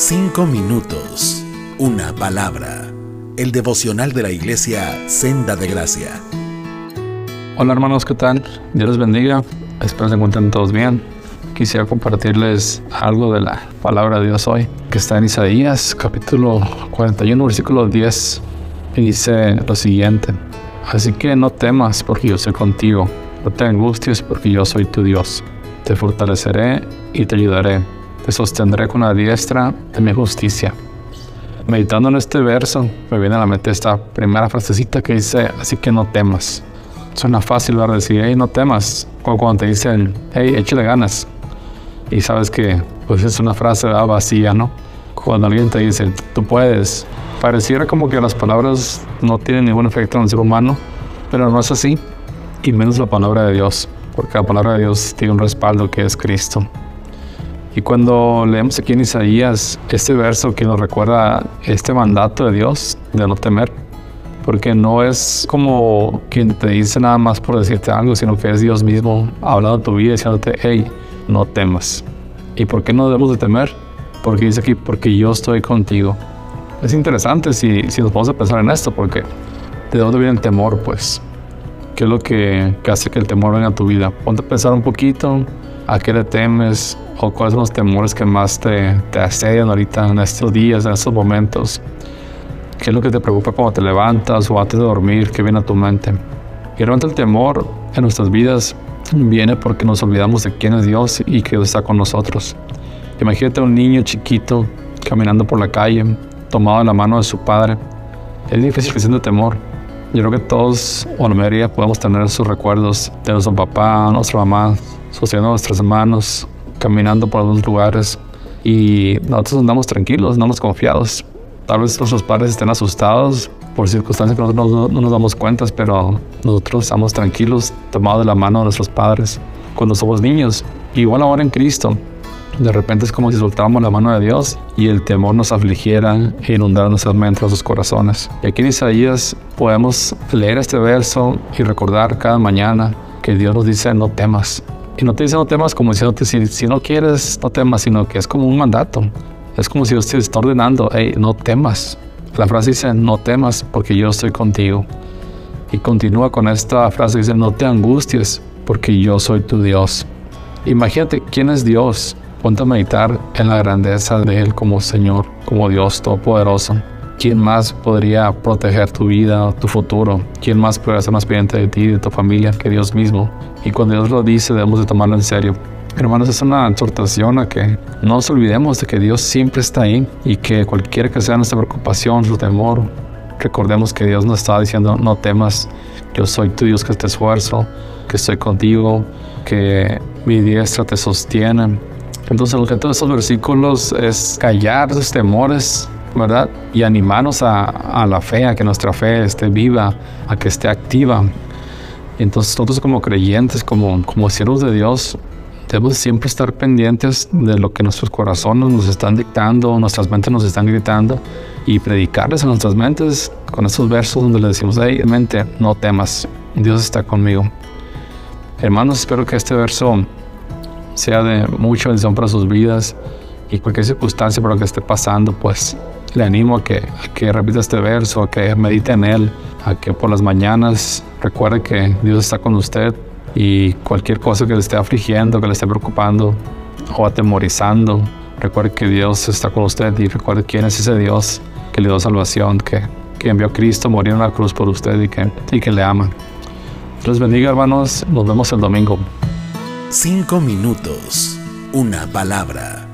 Cinco minutos, una palabra. El devocional de la iglesia Senda de Gracia. Hola hermanos, ¿qué tal? Dios les bendiga. Espero se encuentren todos bien. Quisiera compartirles algo de la palabra de Dios hoy, que está en Isaías capítulo 41, versículo 10. Y dice lo siguiente. Así que no temas porque yo soy contigo. No te angusties porque yo soy tu Dios. Te fortaleceré y te ayudaré te sostendré con la diestra de mi justicia. Meditando en este verso, me viene a la mente esta primera frasecita que dice, así que no temas. Suena fácil, ¿verdad? Decir, hey, no temas. O cuando te dicen, hey, échale ganas. Y sabes que, pues es una frase vacía, ¿no? Cuando alguien te dice, tú puedes. Pareciera como que las palabras no tienen ningún efecto en el ser humano, pero no es así. Y menos la palabra de Dios, porque la palabra de Dios tiene un respaldo que es Cristo. Y cuando leemos aquí en Isaías este verso que nos recuerda este mandato de Dios de no temer, porque no es como quien te dice nada más por decirte algo, sino que es Dios mismo hablando tu vida diciéndote, hey, no temas. ¿Y por qué no debemos de temer? Porque dice aquí, porque yo estoy contigo. Es interesante si, si nos vamos a pensar en esto, porque ¿de dónde viene el temor? Pues, ¿qué es lo que, que hace que el temor venga a tu vida? Ponte a pensar un poquito, ¿a qué le temes? o cuáles son los temores que más te, te asedian ahorita en estos días, en estos momentos. ¿Qué es lo que te preocupa cuando te levantas o antes de dormir? ¿Qué viene a tu mente? Y realmente el temor en nuestras vidas viene porque nos olvidamos de quién es Dios y que Dios está con nosotros. Imagínate a un niño chiquito caminando por la calle, tomado en la mano de su padre. Es difícil que sienta temor. Yo creo que todos, o la mayoría, podemos tener esos recuerdos de nuestro papá, nuestra mamá, sosteniendo nuestras manos, caminando por algunos lugares y nosotros andamos tranquilos, andamos confiados. Tal vez nuestros padres estén asustados por circunstancias que nosotros no, nos damos cuenta, pero nosotros estamos tranquilos, tomados de la mano de nuestros padres cuando somos niños. Igual ahora en Cristo, de repente es como si soltáramos la mano de Dios y el temor nos afligiera e inundara nuestras mentes, nuestros corazones. Y aquí en Isaías podemos leer este verso y recordar cada mañana que Dios nos dice no temas, y no te dice no temas como diciéndote si, si no quieres, no temas, sino que es como un mandato. Es como si Dios te está ordenando, hey, no temas. La frase dice, no temas porque yo estoy contigo. Y continúa con esta frase, dice, no te angusties porque yo soy tu Dios. Imagínate quién es Dios. Ponte a meditar en la grandeza de Él como Señor, como Dios Todopoderoso. ¿Quién más podría proteger tu vida, tu futuro? ¿Quién más podría ser más pendiente de ti de tu familia que Dios mismo? Y cuando Dios lo dice, debemos de tomarlo en serio. Hermanos, es una exhortación a que no nos olvidemos de que Dios siempre está ahí y que cualquier que sea nuestra preocupación, su temor, recordemos que Dios nos está diciendo, no temas, yo soy tu Dios que te esfuerzo, que estoy contigo, que mi diestra te sostiene. Entonces el objeto de estos versículos es callar esos temores ¿verdad? Y animarnos a, la fe, a que nuestra fe esté viva, a que esté activa. Entonces nosotros como creyentes, como, como siervos de Dios, debemos siempre estar pendientes de lo que nuestros corazones nos están dictando, nuestras mentes nos están gritando y predicarles a nuestras mentes con esos versos donde le decimos, hey, mente, no temas, Dios está conmigo. Hermanos, espero que este verso sea de mucha bendición para sus vidas y cualquier circunstancia por lo que esté pasando, pues le animo a que, que repita este verso, a que medite en él, a que por las mañanas recuerde que Dios está con usted y cualquier cosa que le esté afligiendo, que le esté preocupando o atemorizando, recuerde que Dios está con usted y recuerde quién es ese Dios que le dio salvación, que, que envió a Cristo a morir en la cruz por usted y que, y que le ama. Dios bendiga hermanos, nos vemos el domingo. Cinco minutos, una palabra